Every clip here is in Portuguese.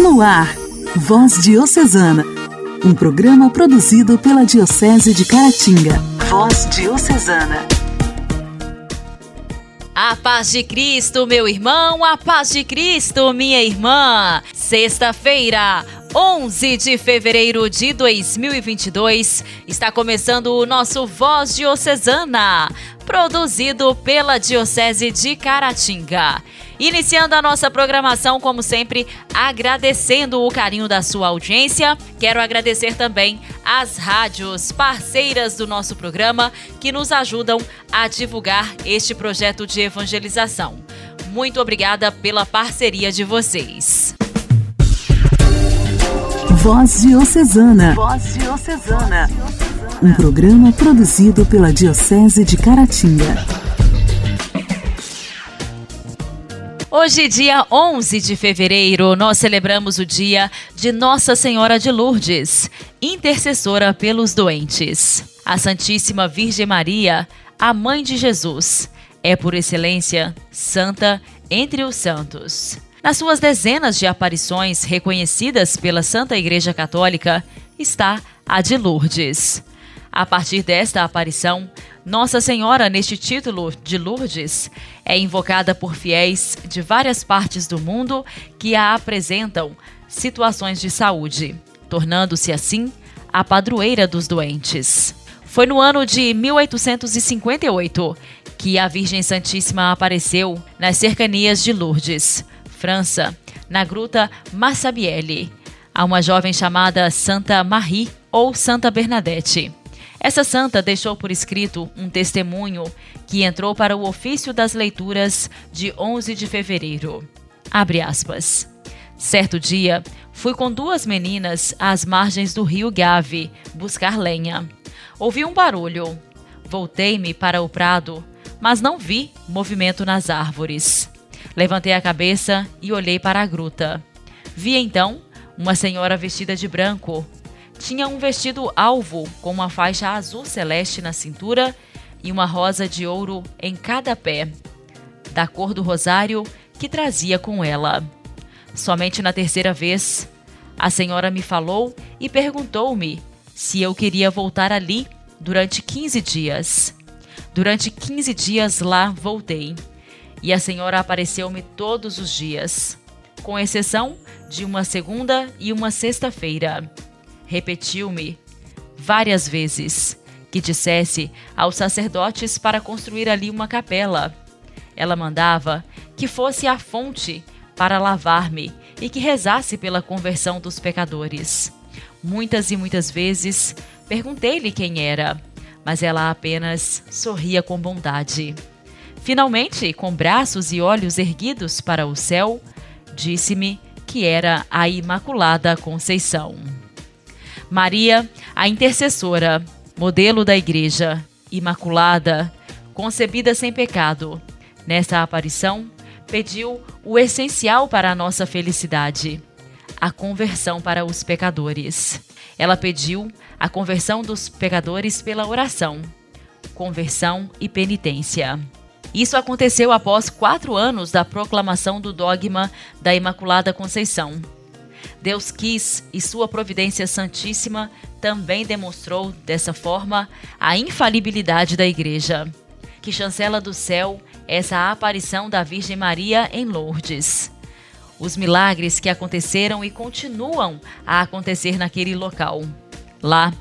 No ar, Voz Diocesana, um programa produzido pela Diocese de Caratinga. Voz Diocesana. A paz de Cristo, meu irmão, a paz de Cristo, minha irmã. Sexta-feira, 11 de fevereiro de 2022, está começando o nosso Voz Diocesana, produzido pela Diocese de Caratinga. Iniciando a nossa programação, como sempre, agradecendo o carinho da sua audiência. Quero agradecer também às rádios parceiras do nosso programa que nos ajudam a divulgar este projeto de evangelização. Muito obrigada pela parceria de vocês. Voz Diocesana. Voz Diocesana. Um programa produzido pela Diocese de Caratinga. Hoje, dia 11 de fevereiro, nós celebramos o dia de Nossa Senhora de Lourdes, intercessora pelos doentes. A Santíssima Virgem Maria, a Mãe de Jesus, é por excelência santa entre os santos. Nas suas dezenas de aparições reconhecidas pela Santa Igreja Católica está a de Lourdes. A partir desta aparição, Nossa Senhora, neste título de Lourdes, é invocada por fiéis de várias partes do mundo que a apresentam situações de saúde, tornando-se assim a padroeira dos doentes. Foi no ano de 1858 que a Virgem Santíssima apareceu nas cercanias de Lourdes, França, na gruta Massabielle, a uma jovem chamada Santa Marie ou Santa Bernadette. Essa santa deixou por escrito um testemunho que entrou para o ofício das leituras de 11 de fevereiro. Abre aspas. Certo dia, fui com duas meninas às margens do rio Gave buscar lenha. Ouvi um barulho. Voltei-me para o prado, mas não vi movimento nas árvores. Levantei a cabeça e olhei para a gruta. Vi então uma senhora vestida de branco, tinha um vestido alvo com uma faixa azul celeste na cintura e uma rosa de ouro em cada pé, da cor do rosário que trazia com ela. Somente na terceira vez, a senhora me falou e perguntou-me se eu queria voltar ali durante 15 dias. Durante 15 dias lá voltei, e a senhora apareceu-me todos os dias, com exceção de uma segunda e uma sexta-feira repetiu-me várias vezes que dissesse aos sacerdotes para construir ali uma capela. Ela mandava que fosse a fonte para lavar-me e que rezasse pela conversão dos pecadores. Muitas e muitas vezes perguntei-lhe quem era, mas ela apenas sorria com bondade. Finalmente, com braços e olhos erguidos para o céu, disse-me que era a Imaculada Conceição. Maria, a intercessora, modelo da Igreja, imaculada, concebida sem pecado. Nesta aparição, pediu o essencial para a nossa felicidade: a conversão para os pecadores. Ela pediu a conversão dos pecadores pela oração, conversão e penitência. Isso aconteceu após quatro anos da proclamação do dogma da Imaculada Conceição. Deus quis e sua providência santíssima também demonstrou dessa forma a infalibilidade da Igreja, que chancela do céu essa aparição da Virgem Maria em Lourdes. Os milagres que aconteceram e continuam a acontecer naquele local. Lá,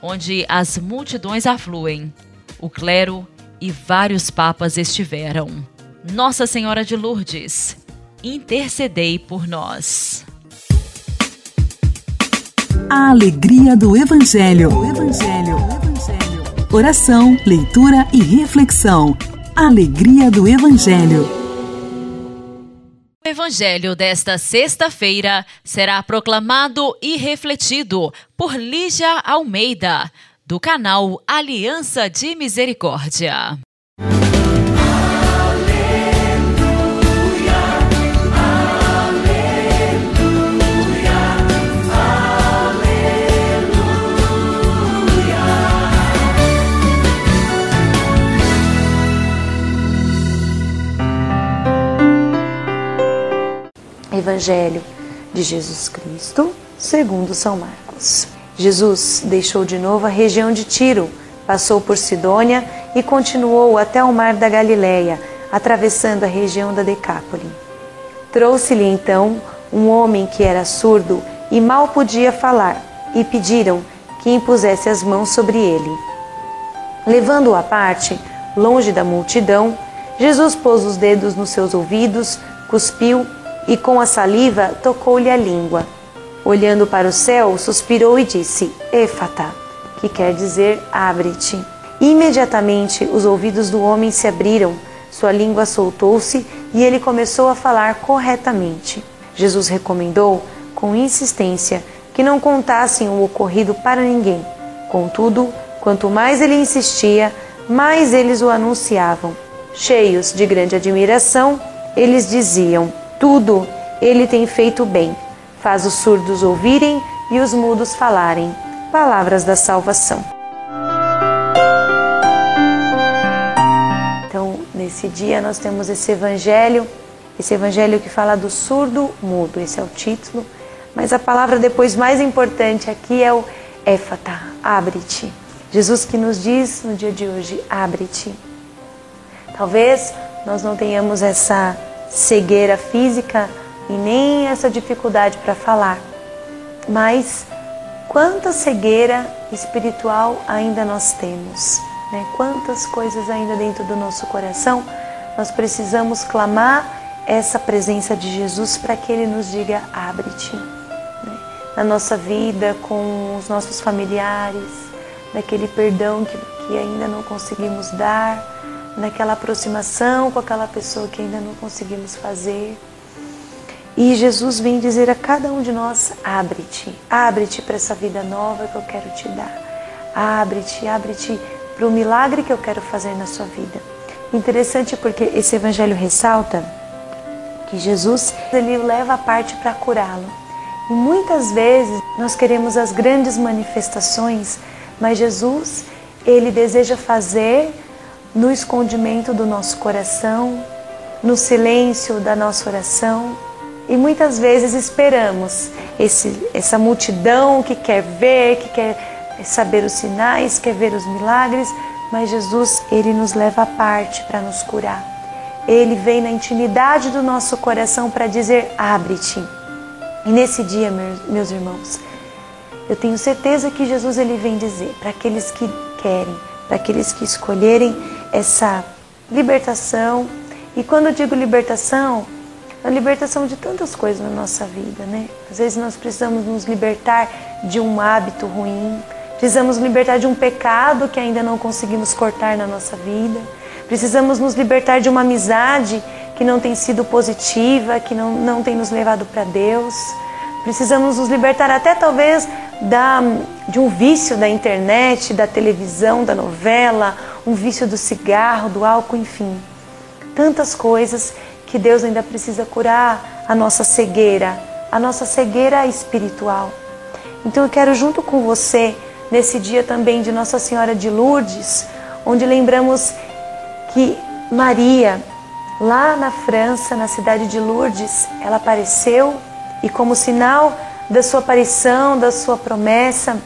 onde as multidões afluem, o clero e vários papas estiveram. Nossa Senhora de Lourdes, intercedei por nós. A alegria do Evangelho. O Evangelho. O Evangelho. Oração, leitura e reflexão. Alegria do Evangelho. O Evangelho desta sexta-feira será proclamado e refletido por Lígia Almeida, do canal Aliança de Misericórdia. Evangelho de Jesus Cristo, segundo São Marcos. Jesus deixou de novo a região de Tiro, passou por Sidônia e continuou até o mar da Galileia, atravessando a região da Decápole. Trouxe-lhe então um homem que era surdo e mal podia falar, e pediram que impusesse as mãos sobre ele. Levando-o à parte, longe da multidão, Jesus pôs os dedos nos seus ouvidos, cuspiu e com a saliva tocou-lhe a língua. Olhando para o céu, suspirou e disse: Éfata, que quer dizer abre-te. Imediatamente os ouvidos do homem se abriram, sua língua soltou-se e ele começou a falar corretamente. Jesus recomendou, com insistência, que não contassem o ocorrido para ninguém. Contudo, quanto mais ele insistia, mais eles o anunciavam. Cheios de grande admiração, eles diziam: Tudo ele tem feito bem. Faz os surdos ouvirem e os mudos falarem. Palavras da salvação. Então, nesse dia, nós temos esse evangelho, esse evangelho que fala do surdo mudo, esse é o título. Mas a palavra depois mais importante aqui é o éfata, abre-te. Jesus que nos diz no dia de hoje, abre-te. Talvez nós não tenhamos essa cegueira física e nem essa dificuldade para falar, mas quanta cegueira espiritual ainda nós temos, né? quantas coisas ainda dentro do nosso coração nós precisamos clamar essa presença de Jesus para que Ele nos diga: abre-te. Né? Na nossa vida, com os nossos familiares, daquele perdão que, que ainda não conseguimos dar, naquela aproximação com aquela pessoa que ainda não conseguimos fazer. E Jesus vem dizer a cada um de nós: abre-te, abre-te para essa vida nova que eu quero te dar. Abre-te, abre-te para o milagre que eu quero fazer na sua vida. Interessante porque esse evangelho ressalta que Jesus ele leva a parte para curá-lo. E muitas vezes nós queremos as grandes manifestações mas Jesus, ele deseja fazer no escondimento do nosso coração, no silêncio da nossa oração. E muitas vezes esperamos esse, essa multidão que quer ver, que quer saber os sinais, quer ver os milagres, mas Jesus, ele nos leva à parte para nos curar. Ele vem na intimidade do nosso coração para dizer: abre-te. E nesse dia, meus irmãos, eu tenho certeza que Jesus ele vem dizer para aqueles que querem, para aqueles que escolherem essa libertação. E quando eu digo libertação, a libertação de tantas coisas na nossa vida, né? Às vezes nós precisamos nos libertar de um hábito ruim, precisamos libertar de um pecado que ainda não conseguimos cortar na nossa vida, precisamos nos libertar de uma amizade que não tem sido positiva, que não, não tem nos levado para Deus. Precisamos nos libertar até talvez da, de um vício da internet, da televisão, da novela, um vício do cigarro, do álcool, enfim. Tantas coisas que Deus ainda precisa curar a nossa cegueira, a nossa cegueira espiritual. Então eu quero junto com você, nesse dia também de Nossa Senhora de Lourdes, onde lembramos que Maria, lá na França, na cidade de Lourdes, ela apareceu e como sinal da sua aparição, da sua promessa,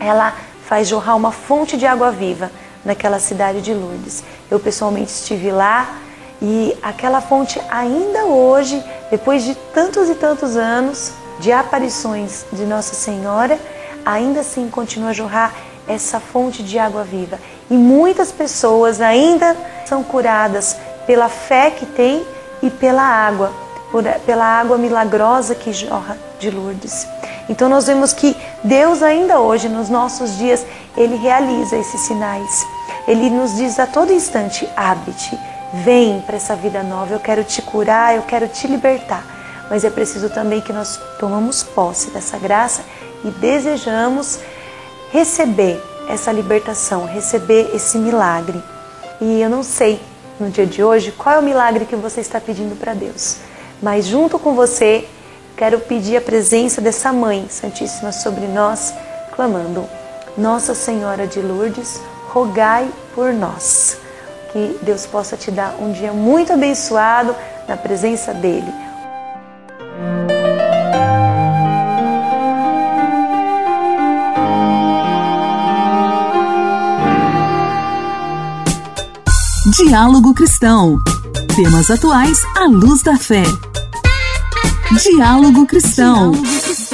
ela faz jorrar uma fonte de água viva naquela cidade de Lourdes. Eu pessoalmente estive lá e aquela fonte ainda hoje, depois de tantos e tantos anos de aparições de Nossa Senhora, ainda assim continua a jorrar essa fonte de água viva. E muitas pessoas ainda são curadas pela fé que têm e pela água por, pela água milagrosa que jorra de Lourdes. Então nós vemos que Deus ainda hoje, nos nossos dias, Ele realiza esses sinais. Ele nos diz a todo instante, abre-te, vem para essa vida nova, eu quero te curar, eu quero te libertar. Mas é preciso também que nós tomamos posse dessa graça e desejamos receber essa libertação, receber esse milagre. E eu não sei no dia de hoje qual é o milagre que você está pedindo para Deus. Mas junto com você, quero pedir a presença dessa Mãe Santíssima sobre nós, clamando: Nossa Senhora de Lourdes, rogai por nós. Que Deus possa te dar um dia muito abençoado na presença dEle. Diálogo Cristão. Temas atuais à luz da fé. Diálogo Cristão. Diálogo Cristão.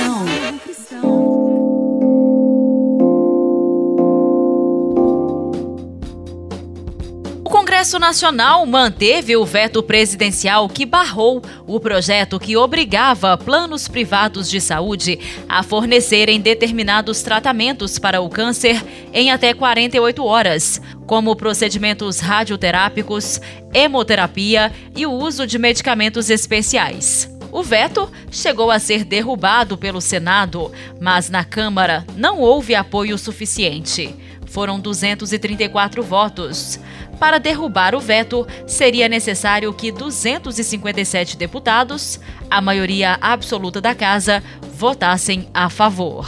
Congresso Nacional manteve o veto presidencial que barrou o projeto que obrigava planos privados de saúde a fornecerem determinados tratamentos para o câncer em até 48 horas, como procedimentos radioterápicos, hemoterapia e o uso de medicamentos especiais. O veto chegou a ser derrubado pelo Senado, mas na Câmara não houve apoio suficiente. Foram 234 votos. Para derrubar o veto, seria necessário que 257 deputados, a maioria absoluta da casa, votassem a favor.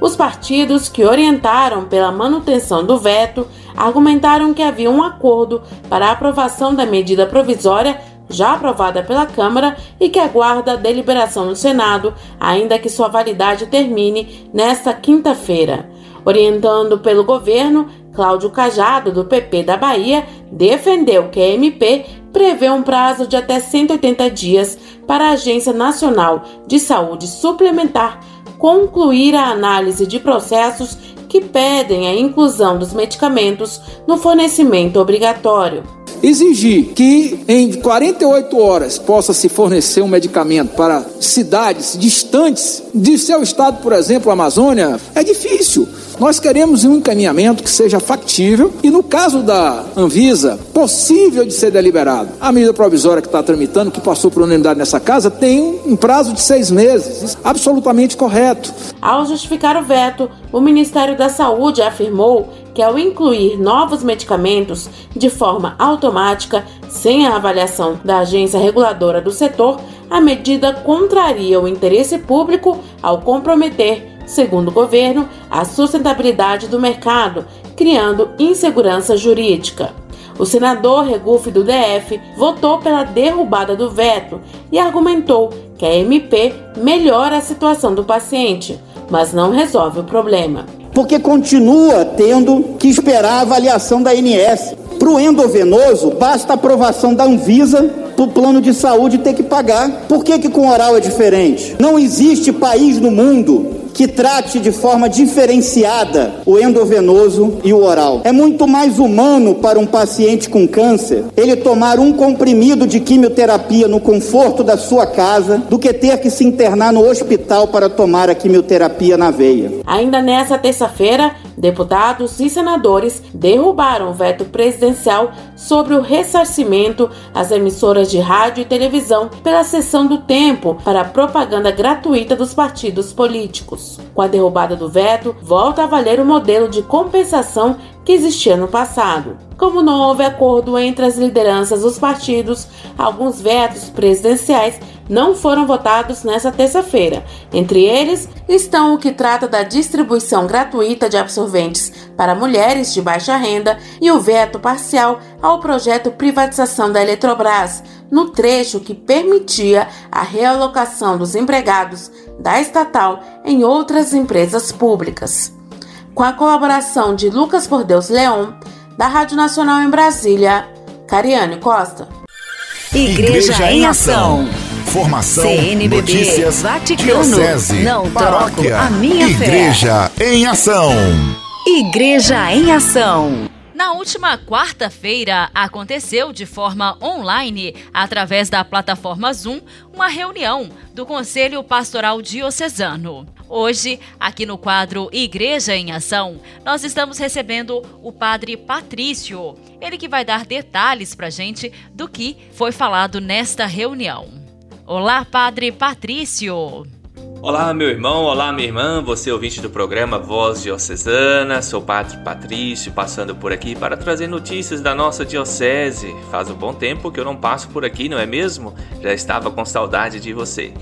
Os partidos que orientaram pela manutenção do veto argumentaram que havia um acordo para a aprovação da medida provisória já aprovada pela Câmara e que aguarda a deliberação no Senado, ainda que sua validade termine nesta quinta-feira. Orientando pelo governo, Cláudio Cajado, do PP da Bahia, defendeu que a MP prevê um prazo de até 180 dias para a Agência Nacional de Saúde Suplementar concluir a análise de processos que pedem a inclusão dos medicamentos no fornecimento obrigatório exigir que em 48 horas possa se fornecer um medicamento para cidades distantes de seu estado, por exemplo, Amazônia, é difícil. Nós queremos um encaminhamento que seja factível e, no caso da Anvisa, possível de ser deliberado. A medida provisória que está tramitando, que passou por unanimidade nessa casa, tem um prazo de seis meses. Absolutamente correto. Ao justificar o veto, o Ministério da Saúde afirmou que, ao incluir novos medicamentos de forma automática, sem a avaliação da agência reguladora do setor, a medida contraria o interesse público ao comprometer segundo o governo, a sustentabilidade do mercado, criando insegurança jurídica. O senador Regufe do DF votou pela derrubada do veto e argumentou que a MP melhora a situação do paciente, mas não resolve o problema. Porque continua tendo que esperar a avaliação da ANS. Para o endovenoso, basta a aprovação da Anvisa para o plano de saúde ter que pagar. Por que, que com oral é diferente? Não existe país no mundo que trate de forma diferenciada o endovenoso e o oral. É muito mais humano para um paciente com câncer ele tomar um comprimido de quimioterapia no conforto da sua casa do que ter que se internar no hospital para tomar a quimioterapia na veia. Ainda nessa terça-feira, deputados e senadores derrubaram o veto presidencial sobre o ressarcimento às emissoras de rádio e televisão pela cessão do tempo para a propaganda gratuita dos partidos políticos. Com a derrubada do veto, volta a valer o modelo de compensação que existia no passado. Como não houve acordo entre as lideranças dos partidos, alguns vetos presidenciais não foram votados nesta terça-feira. Entre eles estão o que trata da distribuição gratuita de absorventes para mulheres de baixa renda e o veto parcial ao projeto privatização da Eletrobras, no trecho que permitia a realocação dos empregados da estatal em outras empresas públicas. Com a colaboração de Lucas Por Deus Leon, da Rádio Nacional em Brasília, Cariane Costa. Igreja, Igreja em Ação. Formação, CNBB, notícias, Vaticano, diocese, não paróquia, a minha Igreja fé. em Ação. Igreja em Ação. Na última quarta-feira, aconteceu de forma online, através da plataforma Zoom, uma reunião do Conselho Pastoral Diocesano. Hoje, aqui no quadro Igreja em Ação, nós estamos recebendo o Padre Patrício, ele que vai dar detalhes para gente do que foi falado nesta reunião. Olá, Padre Patrício! Olá, meu irmão, olá, minha irmã, você ouvinte do programa Voz Diocesana, sou Padre Patrício, passando por aqui para trazer notícias da nossa diocese. Faz um bom tempo que eu não passo por aqui, não é mesmo? Já estava com saudade de você.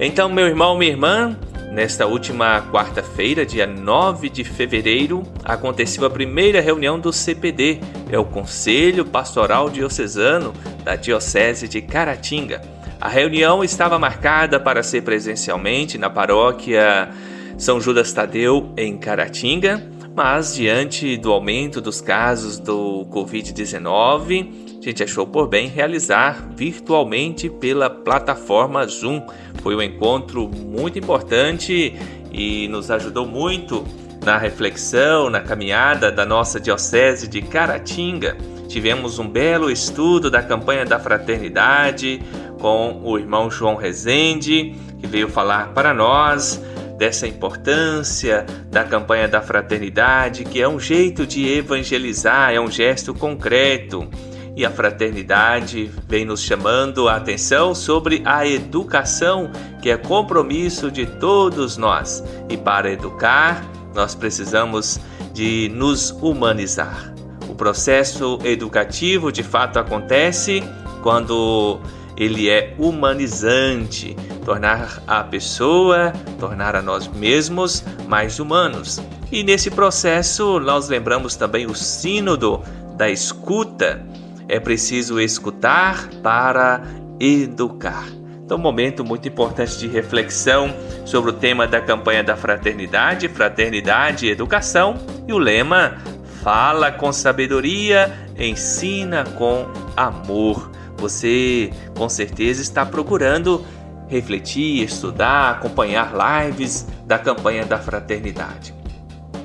Então, meu irmão, minha irmã, nesta última quarta-feira, dia 9 de fevereiro, aconteceu a primeira reunião do CPD, é o Conselho Pastoral Diocesano da Diocese de Caratinga. A reunião estava marcada para ser presencialmente na paróquia São Judas Tadeu, em Caratinga, mas diante do aumento dos casos do Covid-19 a gente achou por bem realizar virtualmente pela plataforma Zoom. Foi um encontro muito importante e nos ajudou muito na reflexão, na caminhada da nossa Diocese de Caratinga. Tivemos um belo estudo da campanha da fraternidade com o irmão João Rezende, que veio falar para nós dessa importância da campanha da fraternidade, que é um jeito de evangelizar, é um gesto concreto e a fraternidade vem nos chamando a atenção sobre a educação, que é compromisso de todos nós. E para educar, nós precisamos de nos humanizar. O processo educativo de fato acontece quando ele é humanizante, tornar a pessoa, tornar a nós mesmos mais humanos. E nesse processo nós lembramos também o sínodo da escuta, é preciso escutar para educar. Então, um momento muito importante de reflexão sobre o tema da campanha da fraternidade, fraternidade e educação, e o lema fala com sabedoria, ensina com amor. Você com certeza está procurando refletir, estudar, acompanhar lives da campanha da fraternidade.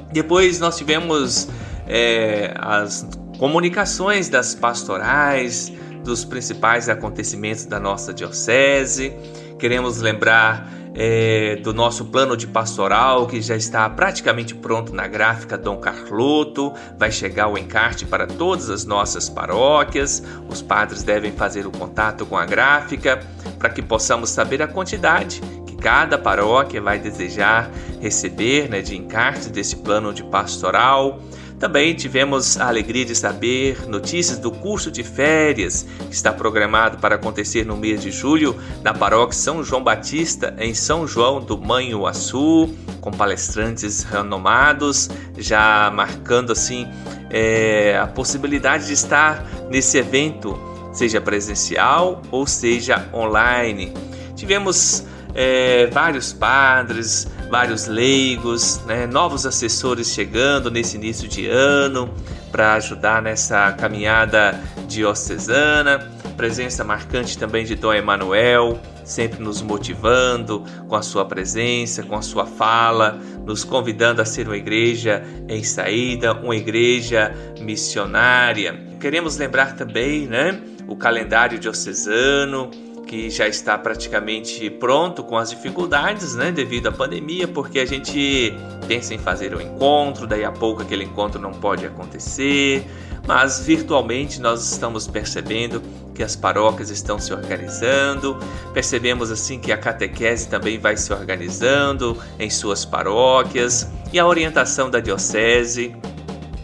Depois nós tivemos é, as comunicações das pastorais, dos principais acontecimentos da nossa diocese. Queremos lembrar é, do nosso plano de pastoral que já está praticamente pronto na gráfica Dom Carloto. Vai chegar o encarte para todas as nossas paróquias. Os padres devem fazer o contato com a gráfica para que possamos saber a quantidade que cada paróquia vai desejar receber né, de encarte desse plano de pastoral. Também tivemos a alegria de saber notícias do curso de férias que está programado para acontecer no mês de julho na paróquia São João Batista, em São João do Manhuaçu, com palestrantes renomados, já marcando assim é, a possibilidade de estar nesse evento, seja presencial ou seja online. Tivemos é, vários padres, vários leigos, né, novos assessores chegando nesse início de ano para ajudar nessa caminhada diocesana. Presença marcante também de Dom Emanuel, sempre nos motivando com a sua presença, com a sua fala, nos convidando a ser uma igreja em saída, uma igreja missionária. Queremos lembrar também, né, o calendário diocesano, que já está praticamente pronto com as dificuldades, né, devido à pandemia, porque a gente pensa em fazer um encontro, daí a pouco aquele encontro não pode acontecer, mas virtualmente nós estamos percebendo que as paróquias estão se organizando, percebemos assim que a catequese também vai se organizando em suas paróquias e a orientação da diocese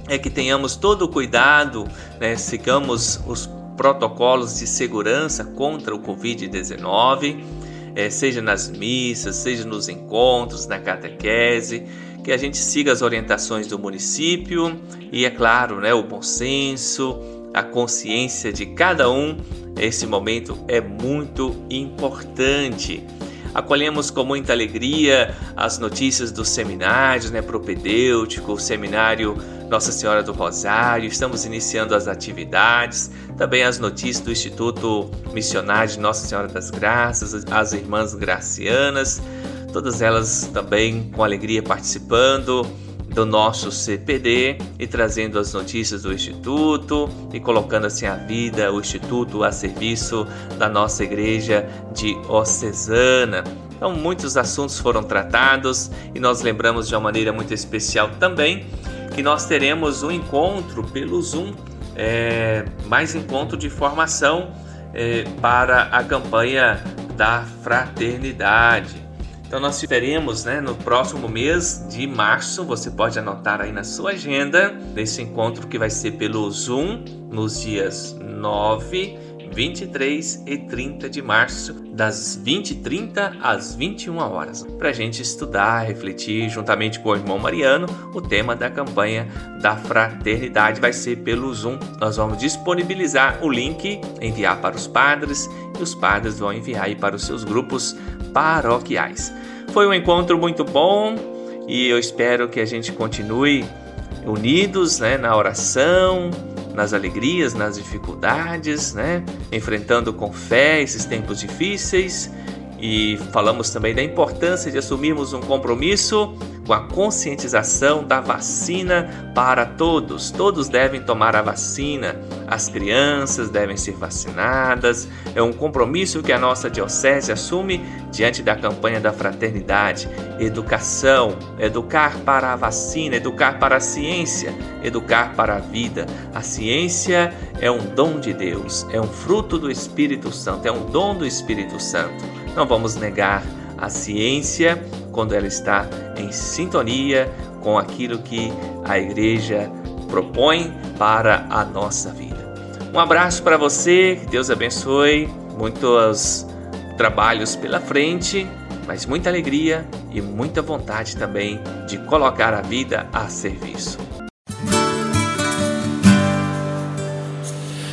é que tenhamos todo o cuidado, né, sigamos os protocolos de segurança contra o Covid-19, é, seja nas missas, seja nos encontros, na catequese, que a gente siga as orientações do município e, é claro, né, o bom senso, a consciência de cada um. Esse momento é muito importante. Acolhemos com muita alegria as notícias dos seminários, né, propedêutico, o seminário Nossa Senhora do Rosário. Estamos iniciando as atividades, também as notícias do Instituto Missionário de Nossa Senhora das Graças, as irmãs gracianas, todas elas também com alegria participando do nosso CPD e trazendo as notícias do Instituto e colocando assim a vida, o Instituto a serviço da nossa igreja diocesana. Então, muitos assuntos foram tratados e nós lembramos de uma maneira muito especial também que nós teremos um encontro pelo Zoom, é, mais encontro de formação é, para a campanha da fraternidade. Então nós teremos né, no próximo mês de março, você pode anotar aí na sua agenda, nesse encontro que vai ser pelo Zoom nos dias 9, 23 e 30 de março, das 20h30 às 21 horas, para a gente estudar, refletir juntamente com o irmão Mariano o tema da campanha da fraternidade. Vai ser pelo Zoom. Nós vamos disponibilizar o link, enviar para os padres e os padres vão enviar aí para os seus grupos paroquiais. Foi um encontro muito bom e eu espero que a gente continue unidos né, na oração, nas alegrias, nas dificuldades, né? Enfrentando com fé esses tempos difíceis e falamos também da importância de assumirmos um compromisso com a conscientização da vacina para todos. Todos devem tomar a vacina, as crianças devem ser vacinadas. É um compromisso que a nossa Diocese assume diante da campanha da fraternidade. Educação, educar para a vacina, educar para a ciência, educar para a vida. A ciência é um dom de Deus, é um fruto do Espírito Santo, é um dom do Espírito Santo. Não vamos negar a ciência quando ela está em sintonia com aquilo que a igreja propõe para a nossa vida. Um abraço para você, que Deus abençoe, muitos trabalhos pela frente, mas muita alegria e muita vontade também de colocar a vida a serviço.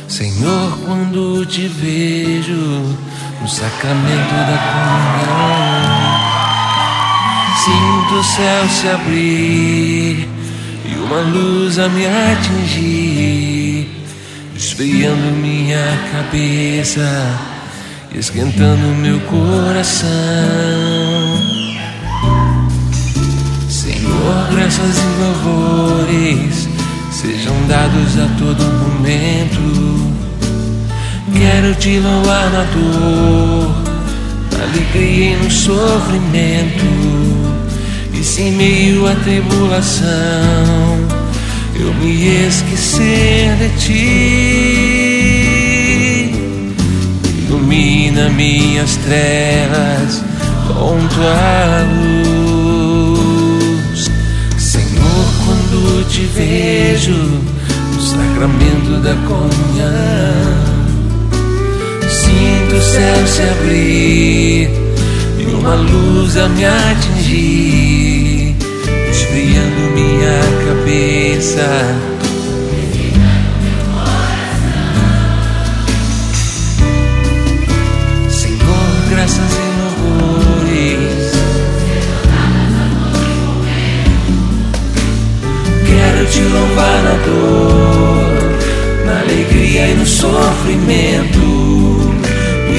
Senhor, quando te vejo no sacramento da comunhão. Sinto o céu se abrir e uma luz a me atingir, esfriando minha cabeça, esquentando meu coração. Senhor, graças e louvores sejam dados a todo momento Quero te louvar na dor, na alegria e no sofrimento. E se em meio à tribulação eu me esquecer de ti, ilumina minhas trevas com tua luz. Senhor, quando te vejo no sacramento da comunhão o céu se abrir e uma luz a me atingir, esfriando minha cabeça. Senhor, graças e louvores. Quero te louvar na dor, na alegria e no sofrimento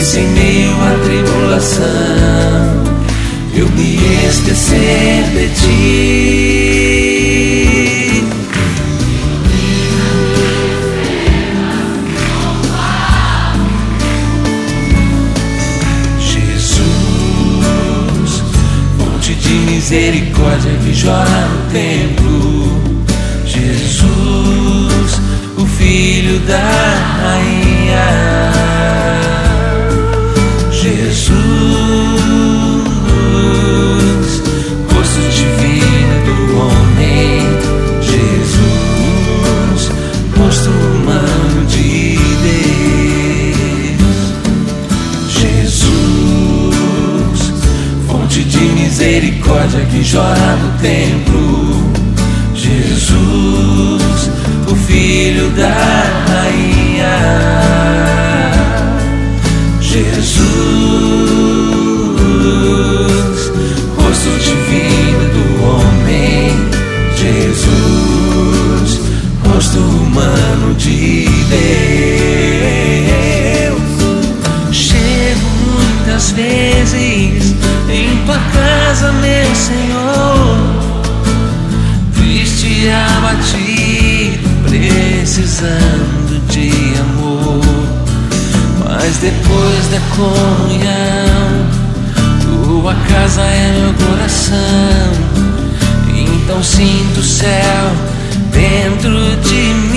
se em meio à tribulação eu me esquecer de ti. Jesus, fonte de misericórdia que jorra no templo. Jesus, o filho da rainha. Misericórdia que jorra no templo, Jesus, o Filho da Rainha. Jesus, rosto divino do homem, Jesus, rosto humano de Deus. Casa, meu Senhor, triste, abatido, precisando de amor mas depois da comunhão, tua casa é meu coração. Então sinto o céu dentro de mim.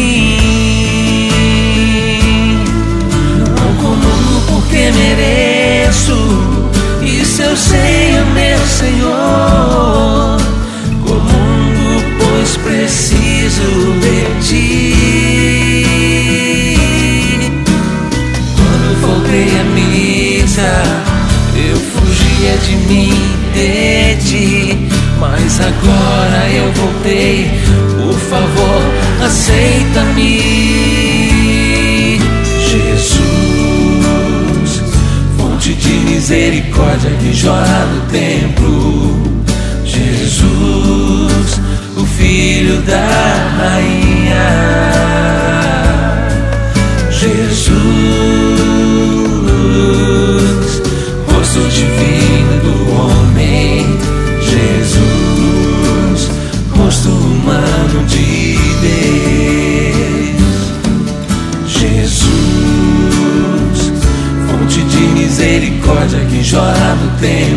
nothing.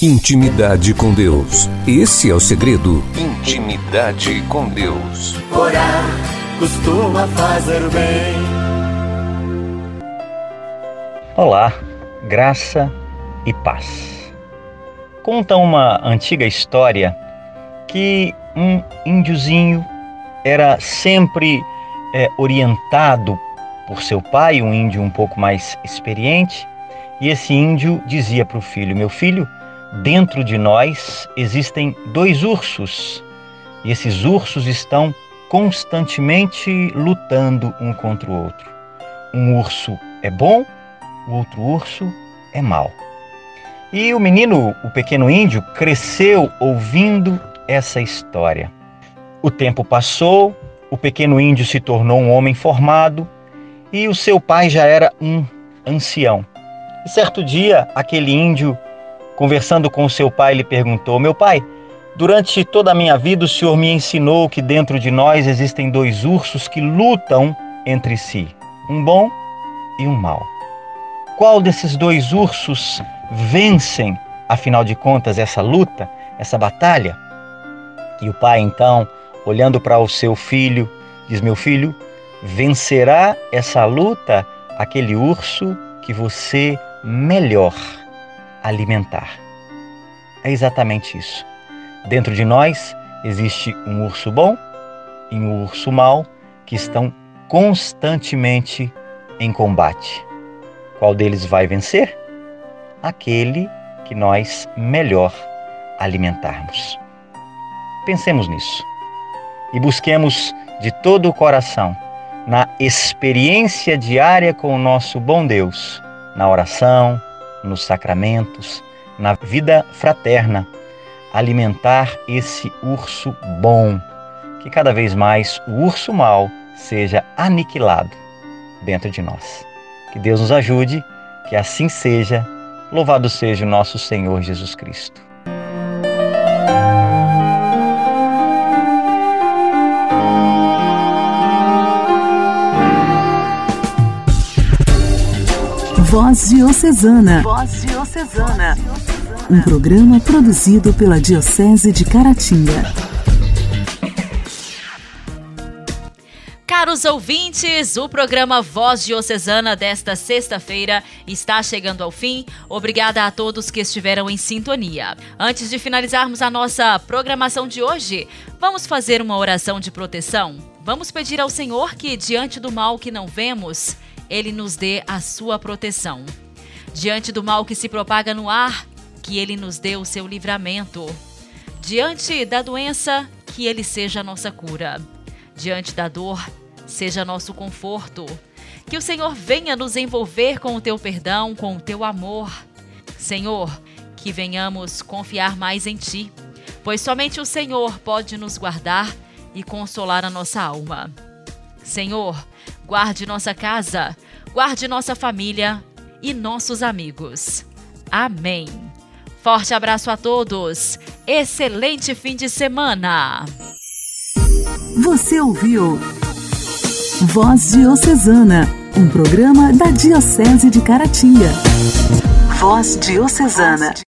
Intimidade com Deus. Esse é o segredo. Intimidade com Deus. Orar costuma fazer bem. Olá, graça e paz. Conta uma antiga história que um índiozinho era sempre é, orientado por seu pai, um índio um pouco mais experiente, e esse índio dizia para o filho: Meu filho, dentro de nós existem dois ursos, e esses ursos estão constantemente lutando um contra o outro. Um urso é bom, o outro urso é mau. E o menino, o pequeno índio, cresceu ouvindo essa história. O tempo passou, o pequeno índio se tornou um homem formado e o seu pai já era um ancião. E certo dia, aquele índio, conversando com seu pai, lhe perguntou: Meu pai, durante toda a minha vida o senhor me ensinou que dentro de nós existem dois ursos que lutam entre si, um bom e um mau. Qual desses dois ursos vencem, afinal de contas, essa luta, essa batalha? E o pai, então, olhando para o seu filho, diz: Meu filho, vencerá essa luta aquele urso que você melhor alimentar. É exatamente isso. Dentro de nós existe um urso bom e um urso mau que estão constantemente em combate. Qual deles vai vencer? Aquele que nós melhor alimentarmos. Pensemos nisso e busquemos de todo o coração na experiência diária com o nosso bom Deus, na oração, nos sacramentos, na vida fraterna, alimentar esse urso bom, que cada vez mais o urso mau seja aniquilado dentro de nós. Que Deus nos ajude, que assim seja. Louvado seja o nosso Senhor Jesus Cristo. Voz Diocesana. Voz Diocesana. Um programa produzido pela Diocese de Caratinga. Caros ouvintes, o programa Voz Diocesana desta sexta-feira está chegando ao fim. Obrigada a todos que estiveram em sintonia. Antes de finalizarmos a nossa programação de hoje, vamos fazer uma oração de proteção. Vamos pedir ao Senhor que, diante do mal que não vemos, ele nos dê a sua proteção. Diante do mal que se propaga no ar, que ele nos dê o seu livramento. Diante da doença, que ele seja a nossa cura. Diante da dor, seja nosso conforto. Que o Senhor venha nos envolver com o teu perdão, com o teu amor. Senhor, que venhamos confiar mais em ti, pois somente o Senhor pode nos guardar e consolar a nossa alma. Senhor, guarde nossa casa, guarde nossa família e nossos amigos. Amém. Forte abraço a todos. Excelente fim de semana. Você ouviu Voz Diocesana, um programa da Diocese de Caratinga. Voz Diocesana.